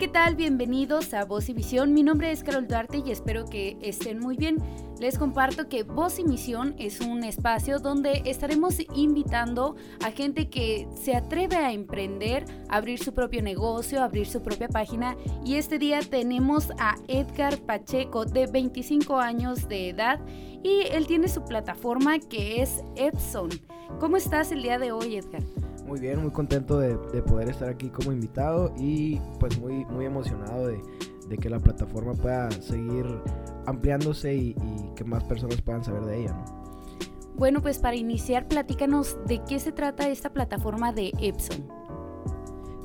¿qué tal? Bienvenidos a Voz y Visión. Mi nombre es Carol Duarte y espero que estén muy bien. Les comparto que Voz y Misión es un espacio donde estaremos invitando a gente que se atreve a emprender, abrir su propio negocio, abrir su propia página. Y este día tenemos a Edgar Pacheco, de 25 años de edad, y él tiene su plataforma que es Epson. ¿Cómo estás el día de hoy, Edgar? Muy bien, muy contento de, poder estar aquí como invitado y pues muy, muy emocionado de, que la plataforma pueda seguir ampliándose y, que más personas puedan saber de ella. Bueno, pues para iniciar, platícanos de qué se trata esta plataforma de Epson.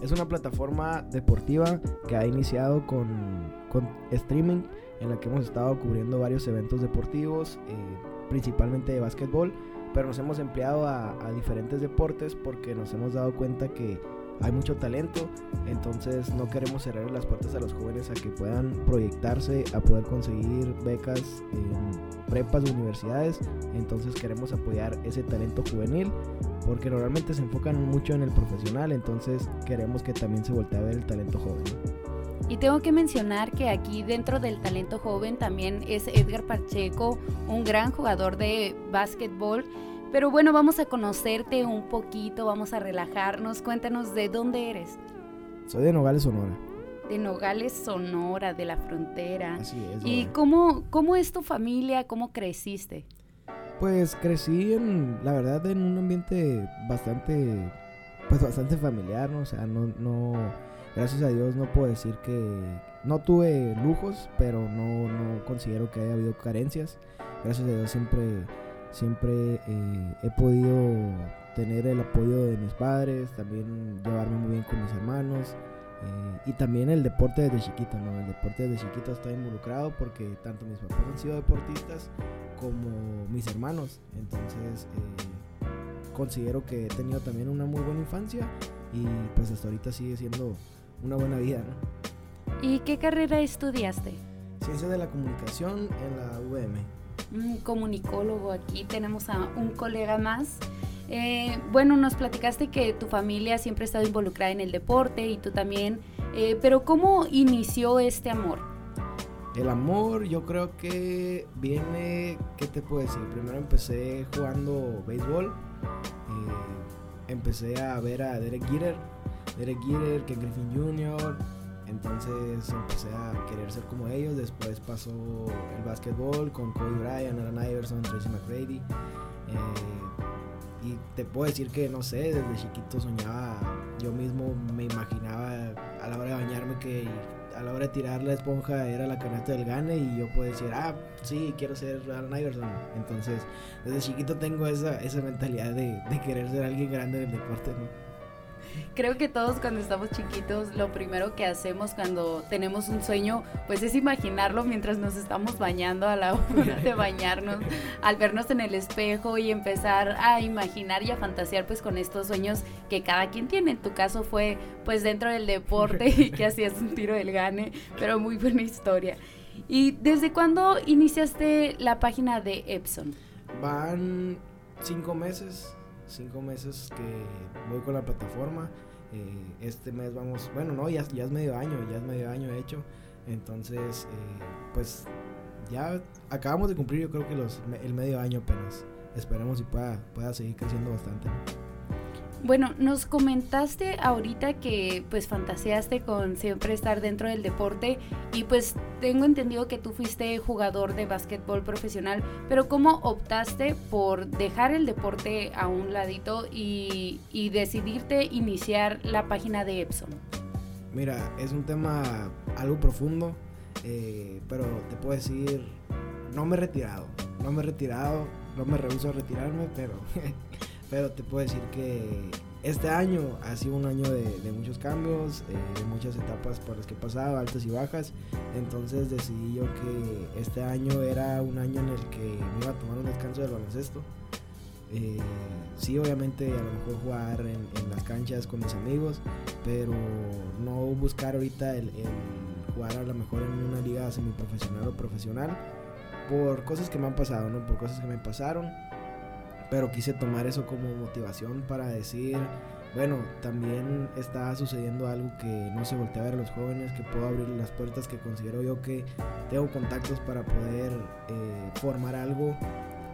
Es una plataforma deportiva que ha iniciado con, con streaming en la que hemos estado cubriendo varios eventos deportivos, eh, principalmente de básquetbol pero nos hemos empleado a, diferentes deportes porque nos hemos dado cuenta que hay mucho talento, entonces no queremos cerrar las puertas a los jóvenes a que puedan proyectarse, a poder conseguir becas en prepas o universidades, entonces queremos apoyar ese talento juvenil porque normalmente se enfocan mucho en el profesional, entonces queremos que también se voltee a ver el talento joven. Y tengo que mencionar que aquí dentro del talento joven también es Edgar Pacheco, un gran jugador de básquetbol. Pero bueno, vamos a conocerte un poquito, vamos a relajarnos. Cuéntanos de dónde eres. Soy de Nogales, Sonora. De Nogales, Sonora, de la frontera. Así es. ¿Y cómo, cómo es tu familia? ¿Cómo creciste? Pues crecí en, la verdad, en un ambiente bastante, pues bastante familiar, ¿no? O sea, no, no gracias a Dios no puedo decir que no tuve lujos, pero no, no considero que haya habido carencias. Gracias a Dios siempre, siempre eh, he podido tener el apoyo de mis padres, también llevarme muy bien con mis hermanos. Eh, y también el deporte desde chiquito, ¿no? El deporte desde chiquito está involucrado porque tanto mis papás han sido deportistas como mis hermanos. Entonces eh, considero que he tenido también una muy buena infancia y pues hasta ahorita sigue siendo una buena vida, ¿no? ¿Y qué carrera estudiaste? Ciencia de la comunicación en la UVM. Un comunicólogo, aquí tenemos a un colega más. Eh, bueno, nos platicaste que tu familia siempre ha estado involucrada en el deporte y tú también, eh, pero ¿cómo inició este amor? El amor yo creo que viene, ¿qué te puedo decir? Primero empecé jugando béisbol, eh, empecé a ver a Derek Jeter, Derek Jeter, Ken Griffin Jr., entonces empecé a querer ser como ellos. Después pasó el básquetbol con Kobe Bryant, Alan Iverson, Tracy McGrady. Eh, y te puedo decir que, no sé, desde chiquito soñaba, yo mismo me imaginaba a la hora de bañarme que a la hora de tirar la esponja era la canasta del gane y yo puedo decir, ah, sí, quiero ser Alan Iverson. Entonces, desde chiquito tengo esa, esa mentalidad de, de querer ser alguien grande en el deporte, ¿no? Creo que todos cuando estamos chiquitos, lo primero que hacemos cuando tenemos un sueño, pues es imaginarlo mientras nos estamos bañando a la hora de bañarnos, al vernos en el espejo y empezar a imaginar y a fantasear pues con estos sueños que cada quien tiene. En tu caso fue pues dentro del deporte y que hacías un tiro del gane, pero muy buena historia. ¿Y desde cuándo iniciaste la página de Epson? Van cinco meses cinco meses que voy con la plataforma. Eh, este mes vamos, bueno, no, ya, ya es medio año, ya es medio año hecho. Entonces, eh, pues ya acabamos de cumplir yo creo que los, el medio año apenas. Esperemos y pueda, pueda seguir creciendo bastante. Bueno, nos comentaste ahorita que pues fantaseaste con siempre estar dentro del deporte y pues tengo entendido que tú fuiste jugador de básquetbol profesional, pero ¿cómo optaste por dejar el deporte a un ladito y, decidirte iniciar la página de Epson? Mira, es un tema algo profundo, eh, pero te puedo decir, no me he retirado, no me he retirado, no me rehuso a retirarme, pero pero te puedo decir que este año ha sido un año de, muchos cambios, eh, de muchas etapas por las que he pasado, altas y bajas. Entonces decidí yo que este año era un año en el que me iba a tomar un descanso del baloncesto. Eh, sí, obviamente a lo mejor jugar en, las canchas con mis amigos, pero no buscar ahorita el, el, jugar a lo mejor en una liga semiprofesional o profesional por cosas que me han pasado, ¿no? Por cosas que me pasaron pero quise tomar eso como motivación para decir, bueno, también está sucediendo algo que no se voltea a ver a los jóvenes, que puedo abrir las puertas, que considero yo que tengo contactos para poder eh, formar algo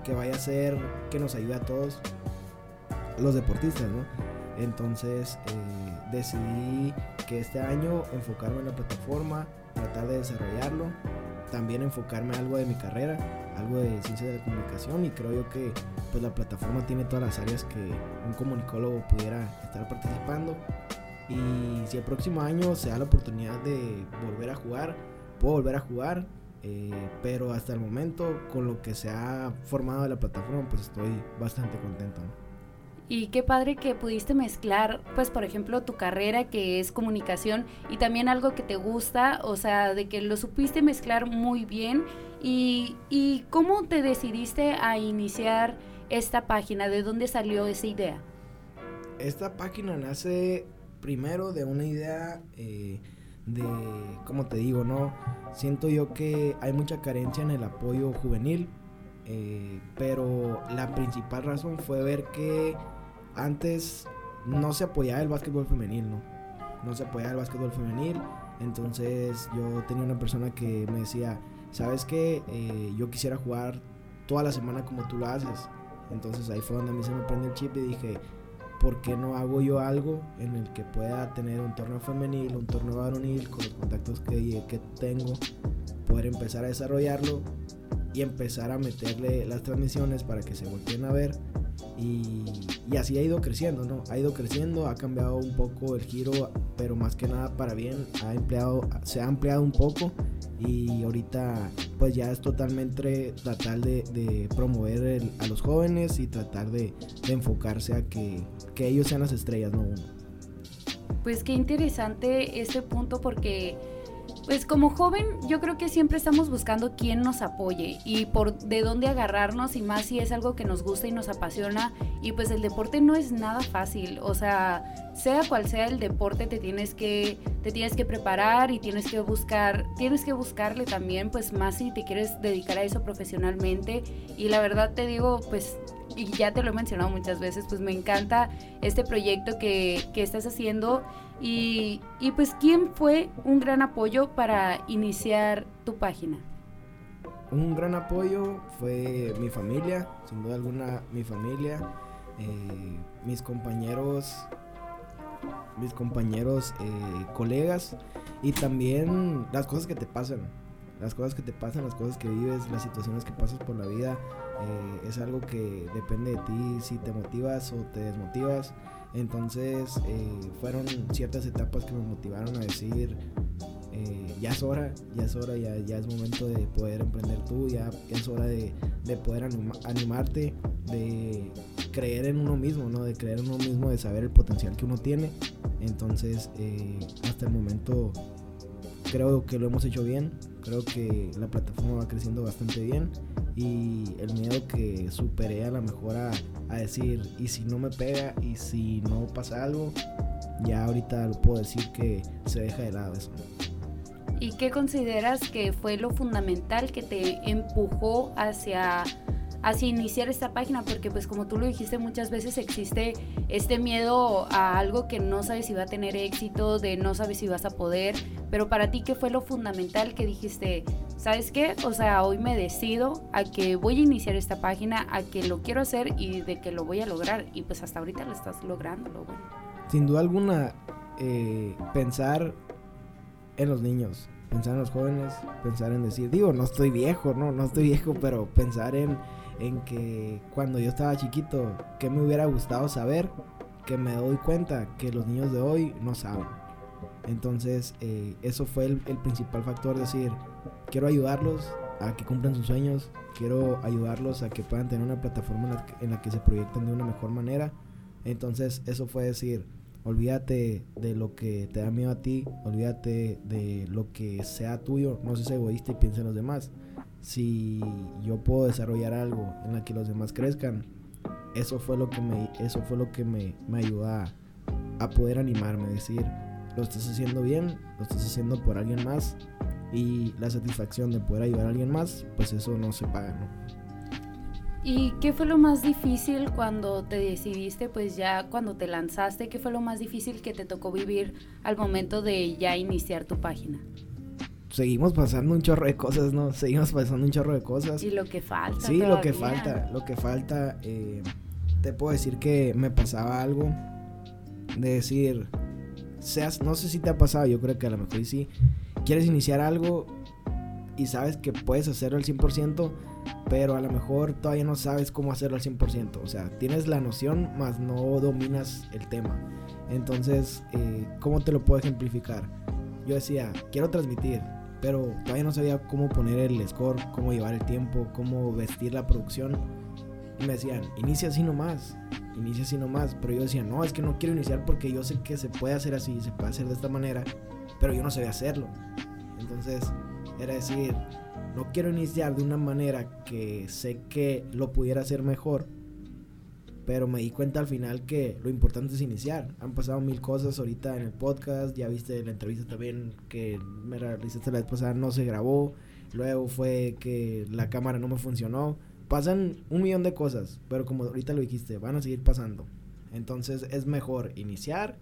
que vaya a ser, que nos ayude a todos los deportistas, ¿no? Entonces eh, decidí que este año enfocarme en la plataforma, tratar de desarrollarlo, también enfocarme en algo de mi carrera, algo de ciencia de la comunicación y creo yo que pues la plataforma tiene todas las áreas que un comunicólogo pudiera estar participando y si el próximo año se da la oportunidad de volver a jugar, puedo volver a jugar, eh, pero hasta el momento con lo que se ha formado de la plataforma pues estoy bastante contento. Y qué padre que pudiste mezclar, pues por ejemplo, tu carrera que es comunicación y también algo que te gusta, o sea, de que lo supiste mezclar muy bien. ¿Y, y cómo te decidiste a iniciar esta página? ¿De dónde salió esa idea? Esta página nace primero de una idea eh, de, como te digo, ¿no? Siento yo que hay mucha carencia en el apoyo juvenil, eh, pero la principal razón fue ver que antes no se apoyaba el básquetbol femenil, ¿no? No se apoyaba el básquetbol femenil. Entonces yo tenía una persona que me decía, ¿sabes qué? Eh, yo quisiera jugar toda la semana como tú lo haces. Entonces ahí fue donde a mí se me prende el chip y dije, ¿por qué no hago yo algo en el que pueda tener un torneo femenil, un torneo varonil, con los contactos que, que tengo, poder empezar a desarrollarlo y empezar a meterle las transmisiones para que se volteen a ver y, así ha ido creciendo, ¿no? Ha ido creciendo, ha cambiado un poco el giro, pero más que nada para bien, ha empleado, se ha ampliado un poco y ahorita pues ya es totalmente tratar de, promover a los jóvenes y tratar de, enfocarse a que, que, ellos sean las estrellas, no uno. Pues qué interesante este punto porque pues como joven yo creo que siempre estamos buscando quién nos apoye y por de dónde agarrarnos y más si es algo que nos gusta y nos apasiona y pues el deporte no es nada fácil, o sea, sea cual sea el deporte te tienes que te tienes que preparar y tienes que buscar tienes que buscarle también pues más si te quieres dedicar a eso profesionalmente. Y la verdad te digo pues y ya te lo he mencionado muchas veces, pues me encanta este proyecto que, que estás haciendo y, y, pues ¿quién fue un gran apoyo para iniciar tu página? Un gran apoyo fue mi familia, sin duda alguna mi familia, eh, mis compañeros, mis compañeros, eh, colegas y también las cosas que te pasan, las cosas que te pasan, las cosas que vives, las situaciones que pasas por la vida eh, es algo que depende de ti si te motivas o te desmotivas. Entonces eh, fueron ciertas etapas que me motivaron a decir, eh, ya es hora, ya es hora, ya, ya, es momento de poder emprender tú, ya, es hora de, poder animarte, de creer en uno mismo, ¿no? De creer en uno mismo, de saber el potencial que uno tiene. Entonces, hasta el momento creo que lo hemos hecho bien, creo que la plataforma va creciendo bastante bien y el miedo que superé a la mejor a, decir, y si no me pega, y si no pasa algo, ya ahorita lo puedo decir que se deja de lado eso. ¿Y qué consideras que fue lo fundamental que te empujó hacia hacia iniciar esta página, porque pues como tú lo dijiste muchas veces existe este miedo a algo que no sabes si va a tener éxito, de no sabes si vas a poder, pero para ti qué fue lo fundamental que dijiste, ¿sabes qué? O sea, hoy me decido a que voy a iniciar esta página, a que lo quiero hacer y de que lo voy a lograr y pues hasta ahorita lo estás logrando, lo bueno. Sin duda alguna, eh, pensar en los niños, pensar en los jóvenes, pensar en decir, digo, no estoy viejo, no, no estoy viejo, pero pensar en en que cuando yo estaba chiquito, que me hubiera gustado saber, que me doy cuenta que los niños de hoy no saben. Entonces, eh, eso fue el, principal factor, decir, quiero ayudarlos a que cumplan sus sueños, quiero ayudarlos a que puedan tener una plataforma en la, que, se proyecten de una mejor manera. Entonces, eso fue decir, olvídate de lo que te da miedo a ti, olvídate de lo que sea tuyo, no seas egoísta y piensa en los demás si yo puedo desarrollar algo en la que los demás crezcan, eso fue lo que me, eso fue lo que me, me ayudó a, poder animarme, decir, lo estás haciendo bien, lo estás haciendo por alguien más y la satisfacción de poder ayudar a alguien más, pues eso no se paga, ¿no? ¿Y qué fue lo más difícil cuando te decidiste, pues ya cuando te lanzaste, qué fue lo más difícil que te tocó vivir al momento de ya iniciar tu página? Seguimos pasando un chorro de cosas, ¿no? Seguimos pasando un chorro de cosas. Y lo que falta. Sí, lo que falta, lo que falta. Eh, te puedo decir que me pasaba algo de decir, seas, no sé si te ha pasado, yo creo que a lo mejor sí, quieres iniciar algo y sabes que puedes hacerlo al 100%, pero a lo mejor todavía no sabes cómo hacerlo al 100%. O sea, tienes la noción, más no dominas el tema. Entonces, eh, ¿cómo te lo puedo ejemplificar? Yo decía, quiero transmitir, pero todavía no sabía cómo poner el score, cómo llevar el tiempo, cómo vestir la producción. Y me decían, inicia así nomás, inicia así nomás. Pero yo decía, no, es que no quiero iniciar porque yo sé que se puede hacer así, se puede hacer de esta manera, pero yo no sabía hacerlo. Entonces, era decir, no quiero iniciar de una manera que sé que lo pudiera hacer mejor, pero me di cuenta al final que lo importante es iniciar. Han pasado mil cosas ahorita en el podcast, ya viste la entrevista también que me realizaste la vez pasada, no se grabó, luego fue que la cámara no me funcionó. Pasan un millón de cosas, pero como ahorita lo dijiste, van a seguir pasando. Entonces es mejor iniciar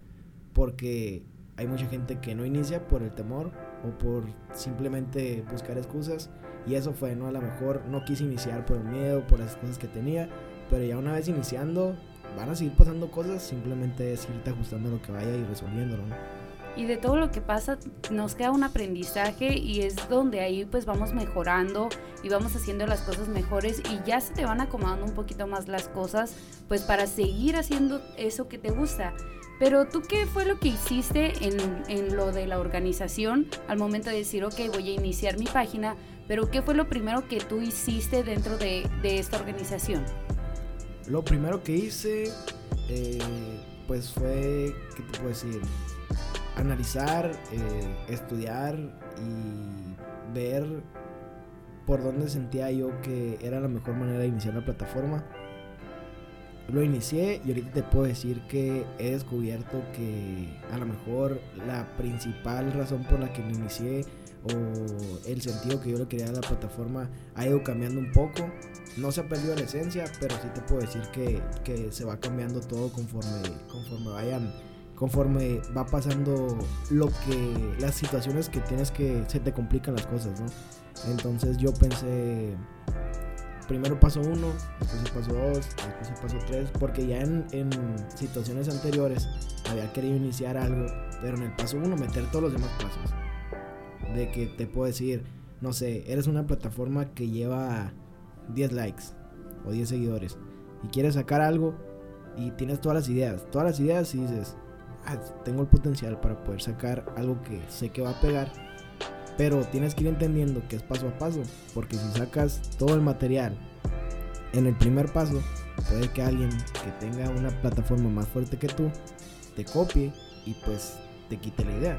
porque hay mucha gente que no inicia por el temor o por simplemente buscar excusas. Y eso fue, ¿no? A lo mejor no quise iniciar por el miedo, por las cosas que tenía. Pero ya una vez iniciando, van a seguir pasando cosas. Simplemente es irte ajustando lo que vaya y resolviéndolo, ¿no? Y de todo lo que pasa nos queda un aprendizaje y es donde ahí pues vamos mejorando y vamos haciendo las cosas mejores y ya se te van acomodando un poquito más las cosas pues para seguir haciendo eso que te gusta. Pero tú, ¿qué fue lo que hiciste en, lo de la organización al momento de decir, ok, voy a iniciar mi página? Pero ¿qué fue lo primero que tú hiciste dentro de, esta organización? Lo primero que hice, eh, pues fue, ¿qué te puedo decir? Analizar, eh, estudiar y ver por dónde sentía yo que era la mejor manera de iniciar la plataforma lo inicié y ahorita te puedo decir que he descubierto que a lo mejor la principal razón por la que lo inicié o el sentido que yo le quería a la plataforma ha ido cambiando un poco. No se ha perdido la esencia, pero sí te puedo decir que, que se va cambiando todo conforme, conforme vayan, conforme va pasando lo que, las situaciones que tienes que, se te complican las cosas, ¿no? Entonces yo pensé, primero paso uno, después paso dos, después paso tres, porque ya en, situaciones anteriores había querido iniciar algo, pero en el paso uno meter todos los demás pasos. De que te puedo decir, no sé, eres una plataforma que lleva 10 likes o 10 seguidores y quieres sacar algo y tienes todas las ideas, todas las ideas y dices, ah, tengo el potencial para poder sacar algo que sé que va a pegar pero tienes que ir entendiendo que es paso a paso, porque si sacas todo el material en el primer paso, puede que alguien que tenga una plataforma más fuerte que tú te copie y pues te quite la idea.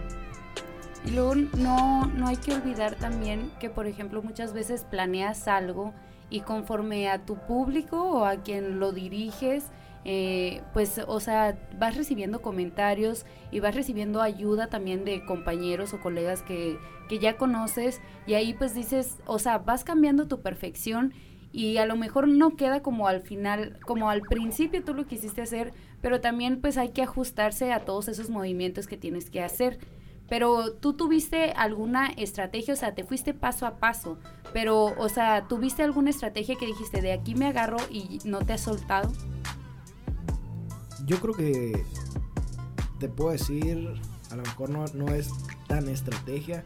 Y luego no, no hay que olvidar también que, por ejemplo, muchas veces planeas algo y conforme a tu público o a quien lo diriges, eh, pues, o sea, vas recibiendo comentarios y vas recibiendo ayuda también de compañeros o colegas que, que ya conoces y ahí pues dices, o sea, vas cambiando tu perfección y a lo mejor no queda como al final, como al principio tú lo quisiste hacer, pero también pues hay que ajustarse a todos esos movimientos que tienes que hacer. Pero tú tuviste alguna estrategia, o sea, te fuiste paso a paso, pero, o sea, tuviste alguna estrategia que dijiste, de aquí me agarro y no te has soltado yo creo que te puedo decir, a lo mejor no, no es tan estrategia,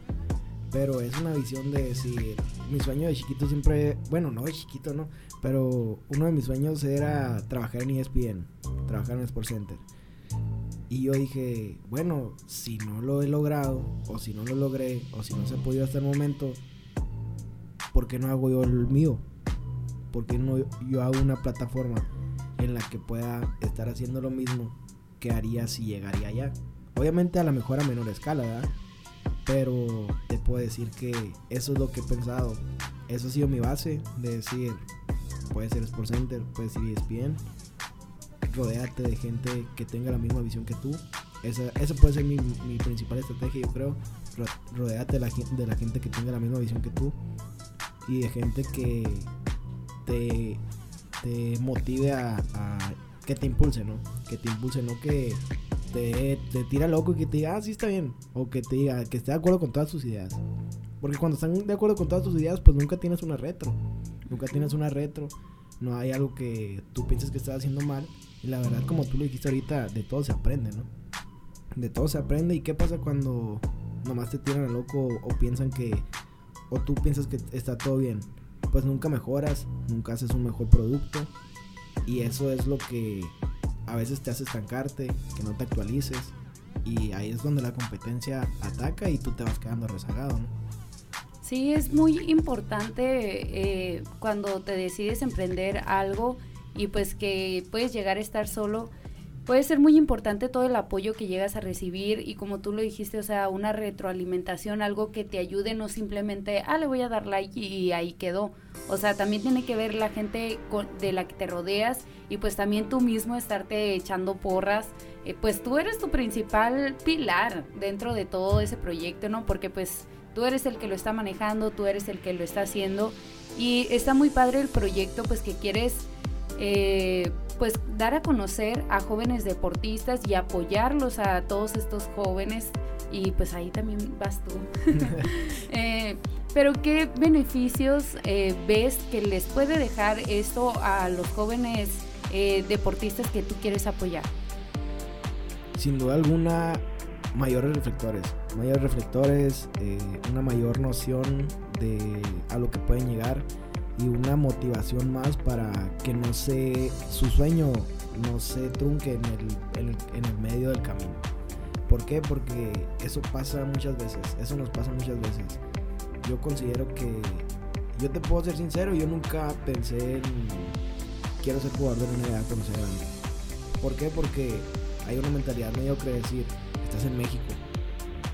pero es una visión de decir, mi sueño de chiquito siempre, bueno, no de chiquito, ¿no? Pero uno de mis sueños era trabajar en ESPN, trabajar en Sports Center. Y yo dije, bueno, si no lo he logrado, o si no lo logré, o si no se ha podido hasta el momento, ¿por qué no hago yo el mío? ¿Por qué no yo hago una plataforma en la que pueda estar haciendo lo mismo que haría si llegaría allá. Obviamente a lo mejor a menor escala, ¿verdad? Pero te puedo decir que eso es lo que he pensado. Eso ha sido mi base de decir, puede ser Sports Center, puede ser ESPN. Rodéate de gente que tenga la misma visión que tú. Esa, esa puede ser mi, mi, principal estrategia, yo creo. Rodéate de la, de la gente que tenga la misma visión que tú. Y de gente que te te motive a, que te impulse, ¿no? Que te impulse, no que te, te tira loco y que te diga, ah, sí está bien. O que te diga que esté de acuerdo con todas tus ideas. Porque cuando están de acuerdo con todas tus ideas, pues nunca tienes una retro. Nunca tienes una retro. No hay algo que tú pienses que estás haciendo mal. Y la verdad, como tú lo dijiste ahorita, de todo se aprende, ¿no? De todo se aprende. ¿Y qué pasa cuando nomás te tiran a loco o piensan que... O tú piensas que está todo bien? Pues nunca mejoras, nunca haces un mejor producto. Y eso es lo que a veces te hace estancarte, que no te actualices. Y ahí es donde la competencia ataca y tú te vas quedando rezagado, ¿no? Sí, es muy importante eh, cuando te decides emprender algo y pues que puedes llegar a estar solo. Puede ser muy importante todo el apoyo que llegas a recibir y como tú lo dijiste, o sea, una retroalimentación, algo que te ayude, no simplemente, ah, le voy a dar like y, ahí quedó. O sea, también tiene que ver la gente de la que te rodeas y pues también tú mismo estarte echando porras. Eh, pues tú eres tu principal pilar dentro de todo ese proyecto, ¿no? Porque pues tú eres el que lo está manejando, tú eres el que lo está haciendo y está muy padre el proyecto pues que quieres eh, pues dar a conocer a jóvenes deportistas y apoyarlos a todos estos jóvenes y pues ahí también vas tú. Eh, pero ¿qué beneficios eh, ves que les puede dejar esto a los jóvenes deportistas que tú quieres apoyar? Sin duda alguna mayores reflectores, mayores reflectores, una mayor noción de a lo que pueden llegar y una motivación más para que no se su sueño no se trunque en el, en el medio del camino. ¿Por qué? Porque eso pasa muchas veces, eso nos pasa muchas veces. Yo considero que, yo te puedo ser sincero, yo nunca pensé en quiero ser jugador de una edad cuando sea grande. ¿Por qué? Porque hay una mentalidad mediocre de decir, estás en México.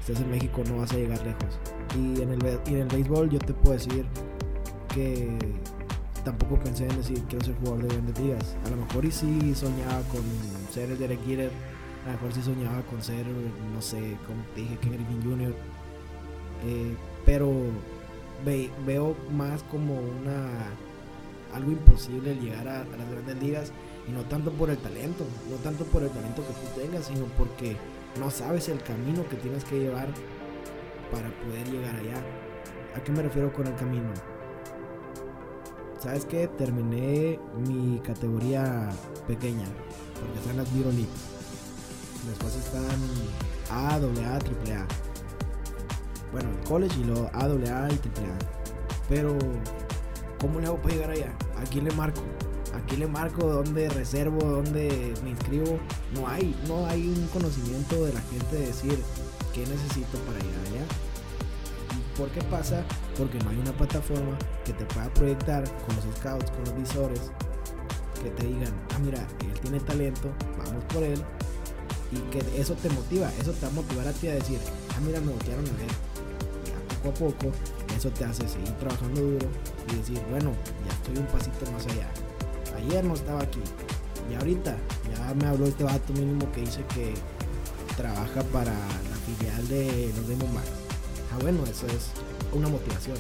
Estás en México, no vas a llegar lejos. Y en el, en el béisbol yo te puedo decir que tampoco pensé en decir quiero ser jugador de grandes ligas. A lo mejor y sí soñaba con ser el Derek Jeter. A lo mejor sí soñaba con ser, no sé, como te dije, Ken Griffin Jr. Eh, pero veo más como una algo imposible llegar a, a, las grandes ligas y no tanto por el talento, no tanto por el talento que tú tengas, sino porque no sabes el camino que tienes que llevar para poder llegar allá. ¿A qué me refiero con el camino? ¿Sabes qué? Terminé mi categoría pequeña, porque están las Little Después están A, AA, AAA. Bueno, el college y luego A, AA y AAA. Pero, ¿cómo le hago para llegar allá? ¿A quién le marco? aquí le marco dónde reservo, dónde me inscribo. No hay, no hay un conocimiento de la gente de decir qué necesito para llegar allá. ¿Y por qué pasa? Porque no hay una plataforma que te pueda proyectar con los scouts, con los visores, que te digan, ah mira, él tiene talento, vamos por él. Y que eso te motiva, eso te va a motivar a ti a decir, ah mira, me voltearon a ver. Y poco a poco, eso te hace seguir trabajando duro y decir, bueno, ya estoy un pasito más allá ayer no estaba aquí. Y ahorita ya me habló este vato mínimo que dice que trabaja para la filial de los Diamondbacks. Ah, bueno, eso es una motivación.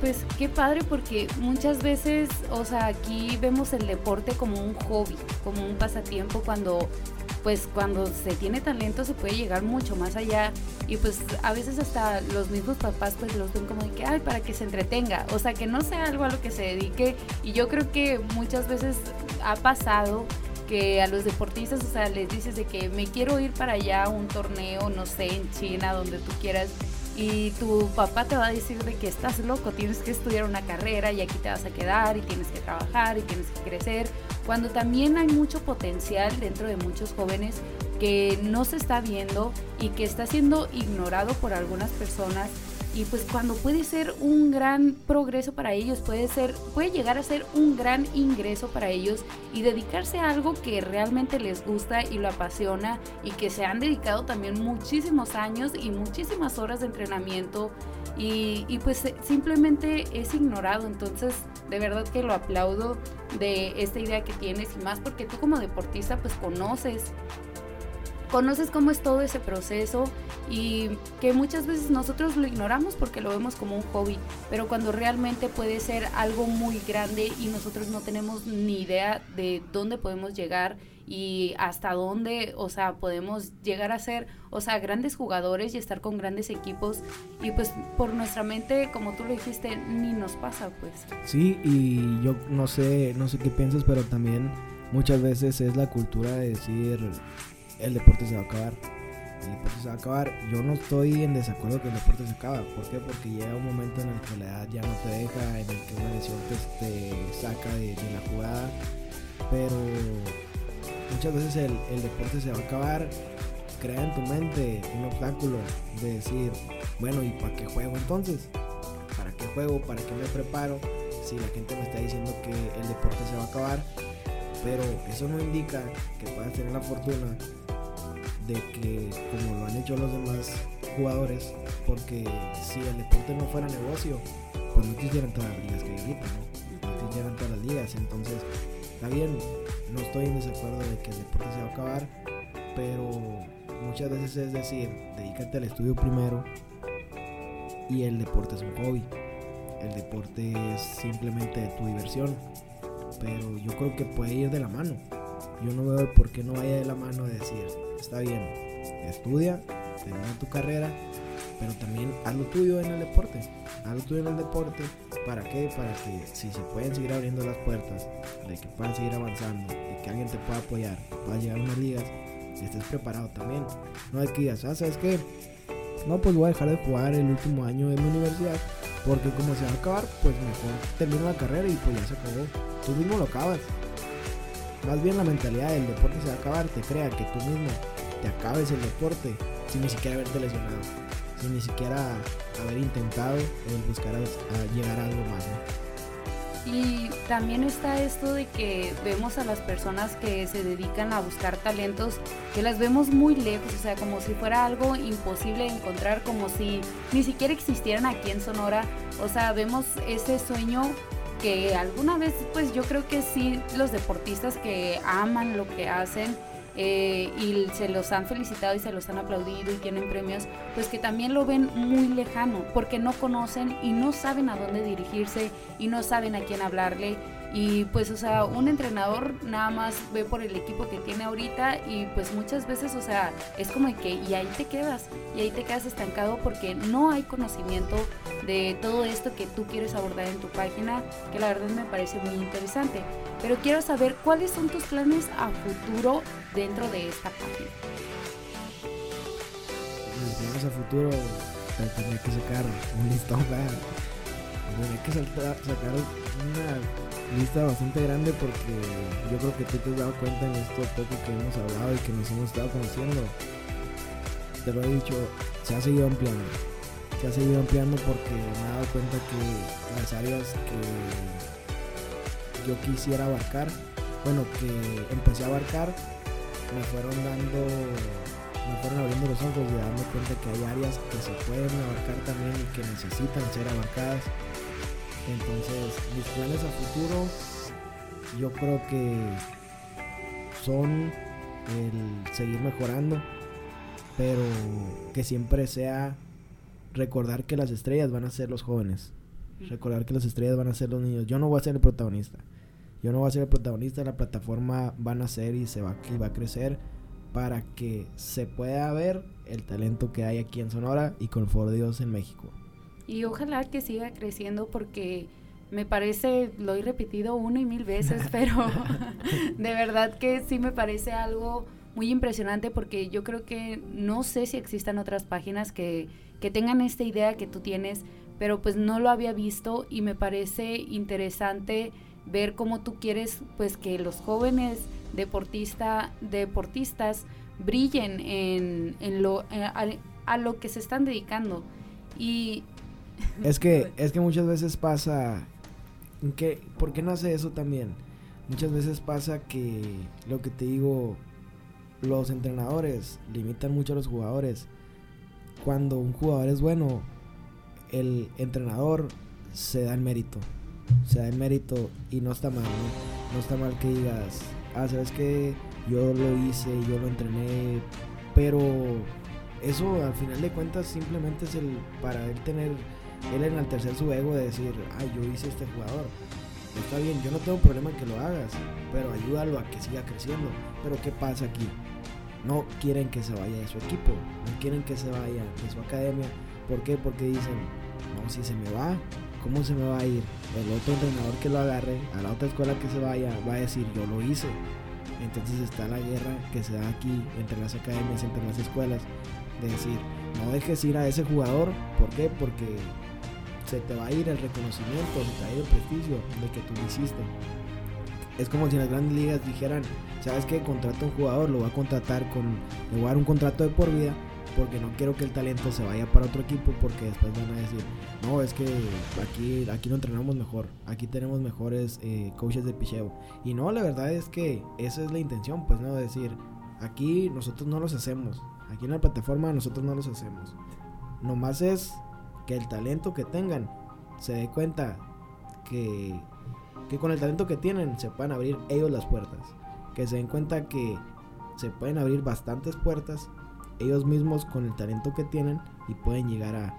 Pues qué padre porque muchas veces, o sea, aquí vemos el deporte como un hobby, como un pasatiempo cuando pues cuando se tiene talento se puede llegar mucho más allá. Y pues a veces hasta los mismos papás pues los ven como de que, ay, para que se entretenga, o sea, que no sea algo a lo que se dedique. Y yo creo que muchas veces ha pasado que a los deportistas, o sea, les dices de que me quiero ir para allá a un torneo, no sé, en China, donde tú quieras, y tu papá te va a decir de que estás loco, tienes que estudiar una carrera y aquí te vas a quedar y tienes que trabajar y tienes que crecer, cuando también hay mucho potencial dentro de muchos jóvenes que no se está viendo y que está siendo ignorado por algunas personas y pues cuando puede ser un gran progreso para ellos, puede ser puede llegar a ser un gran ingreso para ellos y dedicarse a algo que realmente les gusta y lo apasiona y que se han dedicado también muchísimos años y muchísimas horas de entrenamiento y, y pues simplemente es ignorado, entonces de verdad que lo aplaudo de esta idea que tienes y más porque tú como deportista pues conoces conoces cómo es todo ese proceso y que muchas veces nosotros lo ignoramos porque lo vemos como un hobby, pero cuando realmente puede ser algo muy grande y nosotros no tenemos ni idea de dónde podemos llegar y hasta dónde, o sea, podemos llegar a ser, o sea, grandes jugadores y estar con grandes equipos y pues por nuestra mente, como tú lo dijiste, ni nos pasa, pues. Sí, y yo no sé, no sé qué piensas, pero también muchas veces es la cultura de decir el deporte se va a acabar. El deporte se va a acabar. Yo no estoy en desacuerdo que el deporte se acaba. ¿Por qué? Porque llega un momento en el que la edad ya no te deja, en el que una lesión te, saca de, de, la jugada. Pero muchas veces el, el deporte se va a acabar. Crea en tu mente un obstáculo de decir, bueno, ¿y para qué juego entonces? ¿Para qué juego? ¿Para qué me preparo? Si la gente me está diciendo que el deporte se va a acabar, pero eso no indica que puedas tener la fortuna de que como lo han hecho los demás jugadores, porque si el deporte no fuera negocio, pues no quisieran todas las ligas que hay ahorita, ¿no? No quisieran todas las ligas, entonces está bien, no estoy en desacuerdo de que el deporte se va a acabar, pero muchas veces es decir, dedícate al estudio primero y el deporte es un hobby. El deporte es simplemente tu diversión pero yo creo que puede ir de la mano. Yo no veo por qué no vaya de la mano de decir, está bien, estudia, termina tu carrera, pero también haz lo tuyo en el deporte. Haz lo tuyo en el deporte. ¿Para qué? Para que si se pueden seguir abriendo las puertas, de que puedan seguir avanzando, de que alguien te pueda apoyar, pueda llegar a unas ligas, y estés preparado también. No es que digas, ah, ¿sabes qué? No, pues voy a dejar de jugar el último año de mi universidad, porque como se va a acabar, pues mejor termino la carrera y pues ya se acabó tú mismo lo acabas. Más bien la mentalidad del deporte se va a acabar, te crea que tú mismo te acabes el deporte sin ni siquiera haberte lesionado, sin ni siquiera haber intentado el buscar a, llegar a algo más. Y también está esto de que vemos a las personas que se dedican a buscar talentos, que las vemos muy lejos, o sea, como si fuera algo imposible de encontrar, como si ni siquiera existieran aquí en Sonora. O sea, vemos ese sueño que alguna vez, pues yo creo que sí, los deportistas que aman lo que hacen eh, y se los han felicitado y se los han aplaudido y tienen premios, pues que también lo ven muy lejano, porque no conocen y no saben a dónde dirigirse y no saben a quién hablarle y pues, o sea, un entrenador nada más ve por el equipo que tiene ahorita y pues muchas veces, o sea, es como que y ahí te quedas, y ahí te quedas estancado porque no hay conocimiento de todo esto que tú quieres abordar en tu página, que la verdad me parece muy interesante. Pero quiero saber cuáles son tus planes a futuro dentro de esta página. Mis planes a futuro, tendría que sacar un listón, tendría que sacar una lista bastante grande porque yo creo que tú te has dado cuenta en esto poco que hemos hablado y que nos hemos estado conociendo. Te lo he dicho, se ha seguido ampliando. Se ha seguido ampliando porque me he dado cuenta que las áreas que yo quisiera abarcar, bueno, que empecé a abarcar, me fueron dando, me fueron abriendo los ojos y dando cuenta que hay áreas que se pueden abarcar también y que necesitan ser abarcadas entonces, mis planes a futuro, yo creo que son el seguir mejorando, pero que siempre sea recordar que las estrellas van a ser los jóvenes, recordar que las estrellas van a ser los niños. Yo no voy a ser el protagonista, yo no voy a ser el protagonista, la plataforma va a nacer y se va, y va a crecer para que se pueda ver el talento que hay aquí en Sonora y con For Dios en México. Y ojalá que siga creciendo porque me parece, lo he repetido una y mil veces, pero de verdad que sí me parece algo muy impresionante porque yo creo que no sé si existan otras páginas que, que tengan esta idea que tú tienes, pero pues no lo había visto y me parece interesante ver cómo tú quieres pues que los jóvenes deportista, deportistas brillen en, en lo, eh, a, a, lo que se están dedicando. Y es que, es que muchas veces pasa que, ¿por qué no hace eso también? Muchas veces pasa que lo que te digo, los entrenadores limitan mucho a los jugadores. Cuando un jugador es bueno, el entrenador se da el mérito. Se da el mérito y no está mal, ¿no? No está mal que digas, ah, sabes que yo lo hice, yo lo entrené Pero eso al final de cuentas simplemente es el para él tener, él enaltecer su ego de decir, ay, yo hice este jugador. Está bien, yo no tengo problema en que lo hagas, pero ayúdalo a que siga creciendo. Pero ¿qué pasa aquí? No quieren que se vaya de su equipo, no quieren que se vaya de su academia. ¿Por qué? Porque dicen, no, si se me va, ¿cómo se me va a ir? El otro entrenador que lo agarre, a la otra escuela que se vaya, va a decir, yo lo hice. Entonces está la guerra que se da aquí entre las academias, entre las escuelas, de decir, no dejes ir a ese jugador, ¿por qué? Porque se te va a ir el reconocimiento, se te va a ir el prestigio de que tú lo hiciste. Es como si las grandes ligas dijeran, ¿sabes qué? Contrata un jugador, lo va a contratar con, le voy a dar un contrato de por vida, porque no quiero que el talento se vaya para otro equipo, porque después van a decir, no, es que aquí, aquí lo entrenamos mejor, aquí tenemos mejores eh, coaches de picheo. Y no, la verdad es que esa es la intención, pues, ¿no? Decir, aquí nosotros no los hacemos, aquí en la plataforma nosotros no los hacemos. Nomás es que el talento que tengan se dé cuenta que, que con el talento que tienen se puedan abrir ellos las puertas. Que se den cuenta que se pueden abrir bastantes puertas ellos mismos con el talento que tienen y pueden llegar a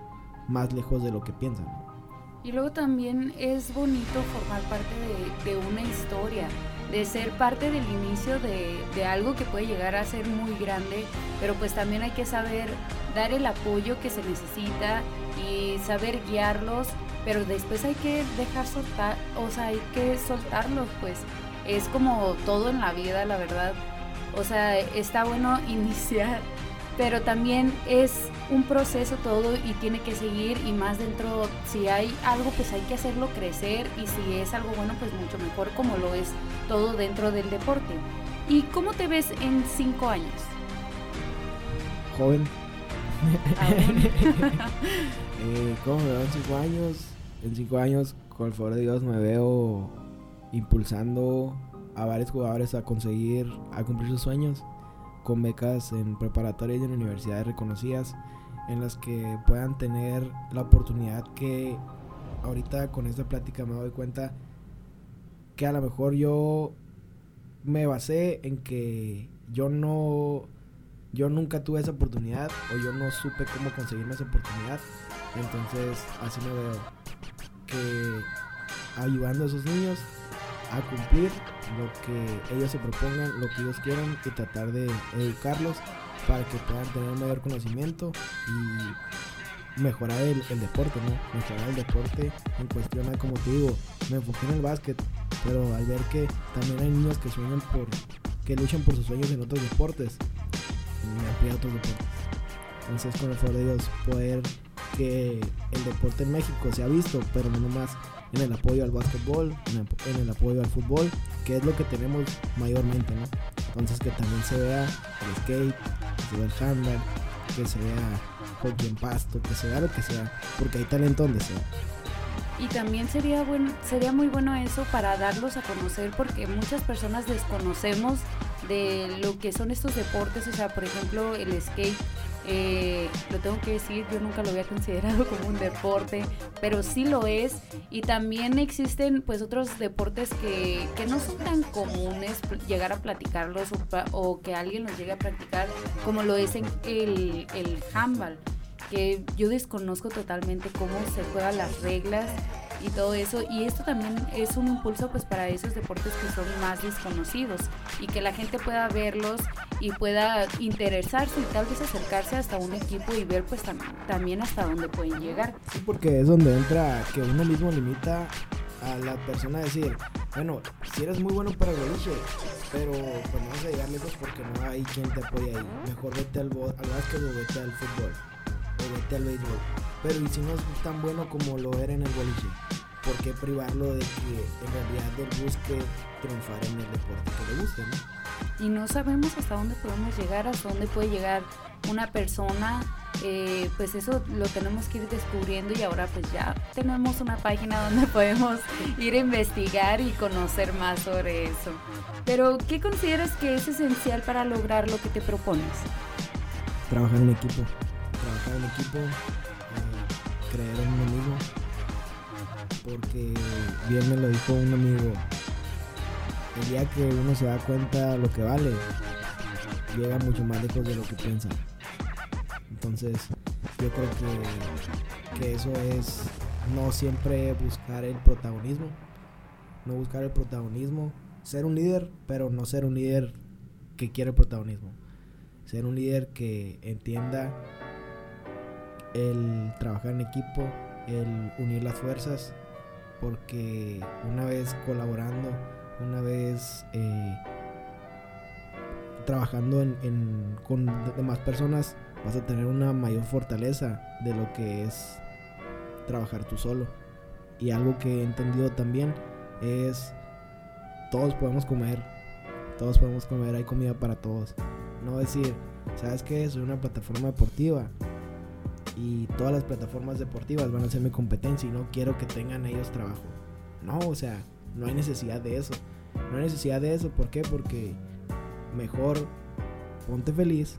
más lejos de lo que piensan. Y luego también es bonito formar parte de, una historia, de ser parte del inicio de, de, algo que puede llegar a ser muy grande, pero pues también hay que saber dar el apoyo que se necesita y saber guiarlos, pero después hay que dejar soltar, o sea, hay que soltarlos, pues es como todo en la vida, la verdad. O sea, está bueno iniciar pero también es un proceso todo y tiene que seguir y más dentro, si hay algo pues hay que hacerlo crecer y si es algo bueno pues mucho mejor como lo es todo dentro del deporte. ¿Y cómo te ves en cinco años? Joven. eh, ¿Cómo me veo en cinco años? En cinco años, con el favor de Dios, me veo impulsando a varios jugadores a conseguir, a cumplir sus sueños con becas en preparatorias y en universidades reconocidas en las que puedan tener la oportunidad que ahorita con esta plática me doy cuenta que a lo mejor yo me basé en que yo no yo nunca tuve esa oportunidad o yo no supe cómo conseguirme esa oportunidad entonces así me veo que ayudando a esos niños a cumplir lo que ellos se propongan, lo que ellos quieran y tratar de educarlos para que puedan tener un mayor conocimiento y mejorar el, deporte, ¿no? Mejorar el deporte en cuestión de, como te digo, me enfoqué en el básquet, pero al ver que también hay niños que sueñan por, que luchan por sus sueños en otros deportes, me a otros deportes. Entonces, con el favor de Dios, poder que el deporte en México se ha visto, pero no nomás en el apoyo al básquetbol, en el, apoyo al fútbol, que es lo que tenemos mayormente, ¿no? Entonces que también se vea el skate, se vea el handball, que se vea hockey en pasto, que se vea lo que sea, porque hay talento donde sea. Y también sería bueno, sería muy bueno eso para darlos a conocer porque muchas personas desconocemos de lo que son estos deportes, o sea, por ejemplo, el skate eh, lo tengo que decir, yo nunca lo había considerado como un deporte, pero sí lo es. Y también existen pues otros deportes que, que no son tan comunes llegar a platicarlos o, que alguien los llegue a practicar, como lo es en el, el handball, que yo desconozco totalmente cómo se juegan las reglas y todo eso. Y esto también es un impulso pues para esos deportes que son más desconocidos y que la gente pueda verlos y pueda interesarse y tal vez acercarse hasta un equipo y ver pues también hasta dónde pueden llegar. Sí, porque es donde entra que uno mismo limita a la persona a decir, bueno, si eres muy bueno para el boliche, pero pues no vas a llegar lejos porque no hay quien te apoye ahí. Mejor vete al, al básquet o vete al fútbol o vete al béisbol. Pero y si no es tan bueno como lo era en el boliche, ¿por qué privarlo de que en realidad él busque triunfar en el deporte que le guste, Y no sabemos hasta dónde podemos llegar, hasta dónde puede llegar una persona, eh, pues eso lo tenemos que ir descubriendo y ahora pues ya tenemos una página donde podemos ir a investigar y conocer más sobre eso. Pero, ¿qué consideras que es esencial para lograr lo que te propones? Trabajar en equipo, trabajar en equipo, eh, creer en uno mismo porque bien me lo dijo un amigo, el día que uno se da cuenta lo que vale, llega mucho más lejos de lo que piensan. Entonces, yo creo que, que eso es no siempre buscar el protagonismo, no buscar el protagonismo, ser un líder, pero no ser un líder que quiere protagonismo. Ser un líder que entienda el trabajar en equipo, el unir las fuerzas, porque una vez colaborando, una vez eh, trabajando en, con demás personas, vas a tener una mayor fortaleza de lo que es trabajar tú solo. Y algo que he entendido también es, todos podemos comer, todos podemos comer, hay comida para todos. No decir, ¿sabes qué? Soy una plataforma deportiva y todas las plataformas deportivas van a ser mi competencia y no quiero que tengan ellos trabajo. No, o sea, no hay necesidad de eso. No hay necesidad de eso, ¿por qué? Porque mejor ponte feliz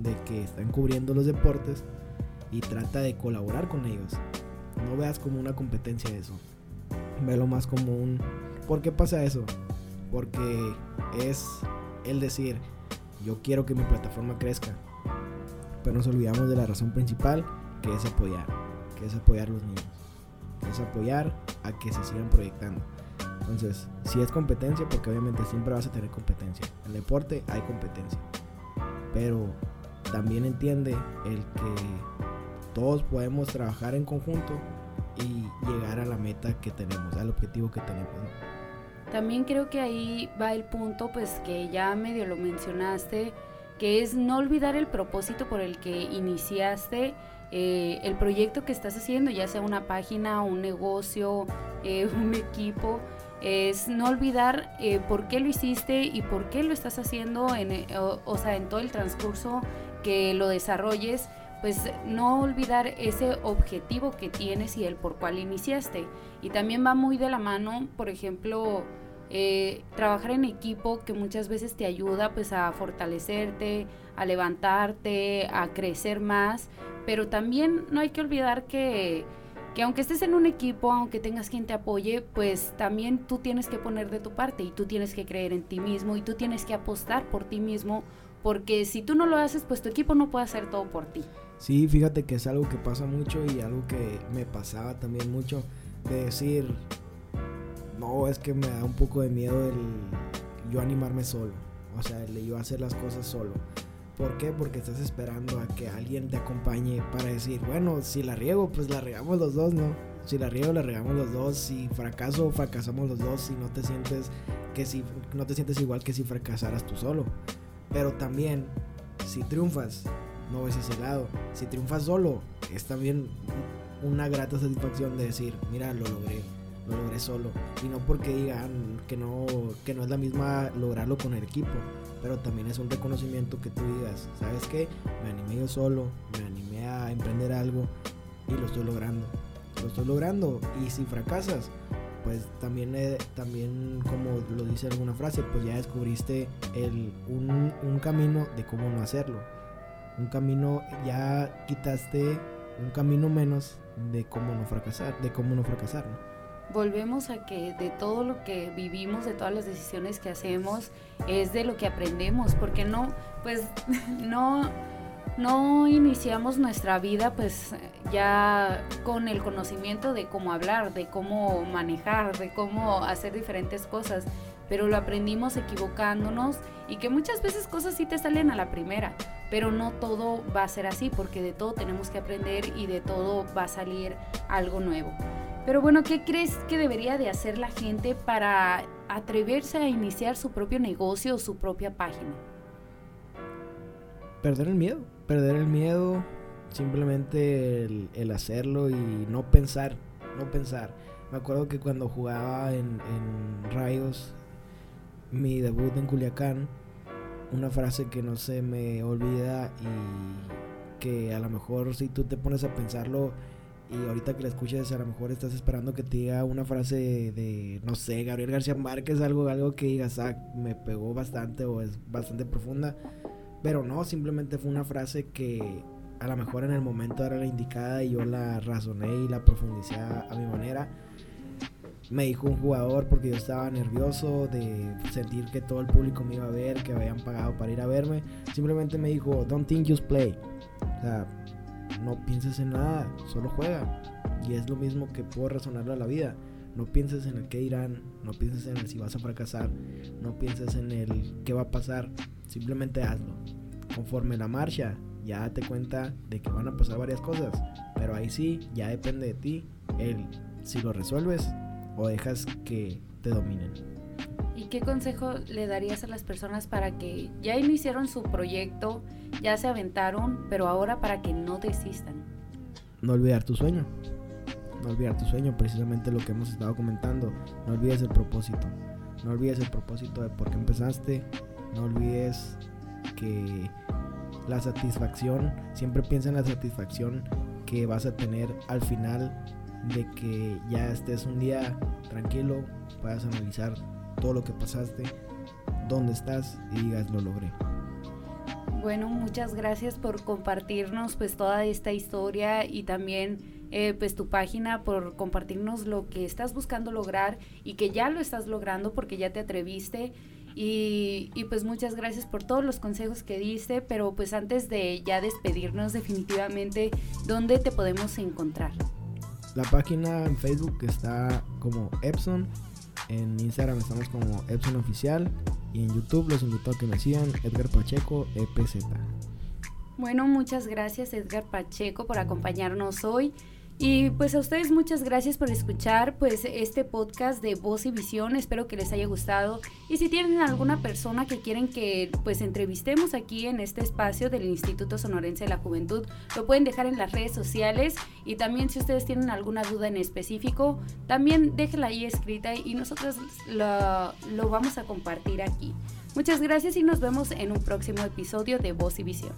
de que están cubriendo los deportes y trata de colaborar con ellos. No veas como una competencia eso. Velo más como un... ¿Por qué pasa eso? Porque es el decir, yo quiero que mi plataforma crezca. Pero nos olvidamos de la razón principal, que es apoyar. Que es apoyar a los niños. Que es apoyar a que se sigan proyectando. Entonces, si es competencia, porque obviamente siempre vas a tener competencia. En el deporte hay competencia. Pero también entiende el que todos podemos trabajar en conjunto y llegar a la meta que tenemos, al objetivo que tenemos. También creo que ahí va el punto, pues que ya medio lo mencionaste, que es no olvidar el propósito por el que iniciaste eh, el proyecto que estás haciendo, ya sea una página, un negocio, eh, un equipo, es no olvidar eh, por qué lo hiciste y por qué lo estás haciendo, en, o sea, en todo el transcurso que lo desarrolles pues no olvidar ese objetivo que tienes y el por cual iniciaste. Y también va muy de la mano, por ejemplo, eh, trabajar en equipo que muchas veces te ayuda pues a fortalecerte, a levantarte, a crecer más, pero también no hay que olvidar que, que aunque estés en un equipo, aunque tengas quien te apoye, pues también tú tienes que poner de tu parte y tú tienes que creer en ti mismo y tú tienes que apostar por ti mismo, porque si tú no lo haces, pues tu equipo no puede hacer todo por ti. Sí, fíjate que es algo que pasa mucho y algo que me pasaba también mucho de decir, no, es que me da un poco de miedo el yo animarme solo, o sea, el yo hacer las cosas solo. ¿Por qué? Porque estás esperando a que alguien te acompañe para decir, bueno, si la riego, pues la regamos los dos, ¿no? Si la riego, la regamos los dos. Si fracaso, fracasamos los dos. Si no te sientes que si no te sientes igual que si fracasaras tú solo. Pero también, si triunfas, no ves ese lado. Si triunfas solo, es también una grata satisfacción de decir, mira, lo logré, lo logré solo. Y no porque digan que no, que no es la misma lograrlo con el equipo, pero también es un reconocimiento que tú digas, ¿sabes qué? Me animé yo solo, me animé a emprender algo y lo estoy logrando. Lo estoy logrando. Y si fracasas, pues también, eh, también como lo dice alguna frase, pues ya descubriste el, un, un camino de cómo no hacerlo un camino, ya quitaste un camino menos de cómo no fracasar, de cómo no fracasar, Volvemos a que de todo lo que vivimos, de todas las decisiones que hacemos, es de lo que aprendemos, porque no, pues no, no iniciamos nuestra vida pues ya con el conocimiento de cómo hablar, de cómo manejar, de cómo hacer diferentes cosas, pero lo aprendimos equivocándonos y que muchas veces cosas sí te salen a la primera, pero no todo va a ser así porque de todo tenemos que aprender y de todo va a salir algo nuevo. Pero bueno, ¿qué crees que debería de hacer la gente para atreverse a iniciar su propio negocio o su propia página? Perder el miedo, perder el miedo, simplemente el, hacerlo y no pensar, no pensar. Me acuerdo que cuando jugaba en, en Rayos, mi debut en Culiacán, una frase que no se me olvida y que a lo mejor si tú te pones a pensarlo y ahorita que la escuches a lo mejor estás esperando que te diga una frase de, no sé, Gabriel García Márquez, algo, algo que digas, ah, me pegó bastante o es bastante profunda, pero no, simplemente fue una frase que a lo mejor en el momento era la indicada y yo la razoné y la profundicé a mi manera me dijo un jugador porque yo estaba nervioso de sentir que todo el público me iba a ver, que habían pagado para ir a verme. Simplemente me dijo, don't think, just play. O sea, no pienses en nada, solo juega. Y es lo mismo que puedo razonarlo a la vida. No pienses en el qué dirán, no pienses en el si vas a fracasar, no pienses en el qué va a pasar, simplemente hazlo. Conforme la marcha, ya date cuenta de que van a pasar varias cosas, pero ahí sí, ya depende de ti el si lo resuelves o dejas que te dominen. ¿Y qué consejo le darías a las personas para que ya iniciaron su proyecto, ya se aventaron, pero ahora para que no desistan? No olvidar tu sueño. No olvidar tu sueño, precisamente lo que hemos estado comentando. No olvides el propósito. No olvides el propósito de por qué empezaste. No olvides que la satisfacción, siempre piensa en la satisfacción que vas a tener al final de que ya estés un día tranquilo, puedas analizar todo lo que pasaste, dónde estás y digas lo logré. Bueno, muchas gracias por compartirnos pues toda esta historia y también eh, pues tu página por compartirnos lo que estás buscando lograr y que ya lo estás logrando porque ya te atreviste y, y, pues muchas gracias por todos los consejos que diste, pero pues antes de ya despedirnos definitivamente, ¿dónde te podemos encontrar? La página en Facebook está como Epson, en Instagram estamos como Epson Oficial y en YouTube los invito a que me sigan Edgar Pacheco EPZ. Bueno, muchas gracias Edgar Pacheco por acompañarnos hoy. Y pues a ustedes muchas gracias por escuchar pues este podcast de Voz y Visión, espero que les haya gustado y si tienen alguna persona que quieren que pues entrevistemos aquí en este espacio del Instituto Sonorense de la Juventud, lo pueden dejar en las redes sociales y también si ustedes tienen alguna duda en específico, también déjenla ahí escrita y nosotros lo vamos a compartir aquí. Muchas gracias y nos vemos en un próximo episodio de Voz y Visión.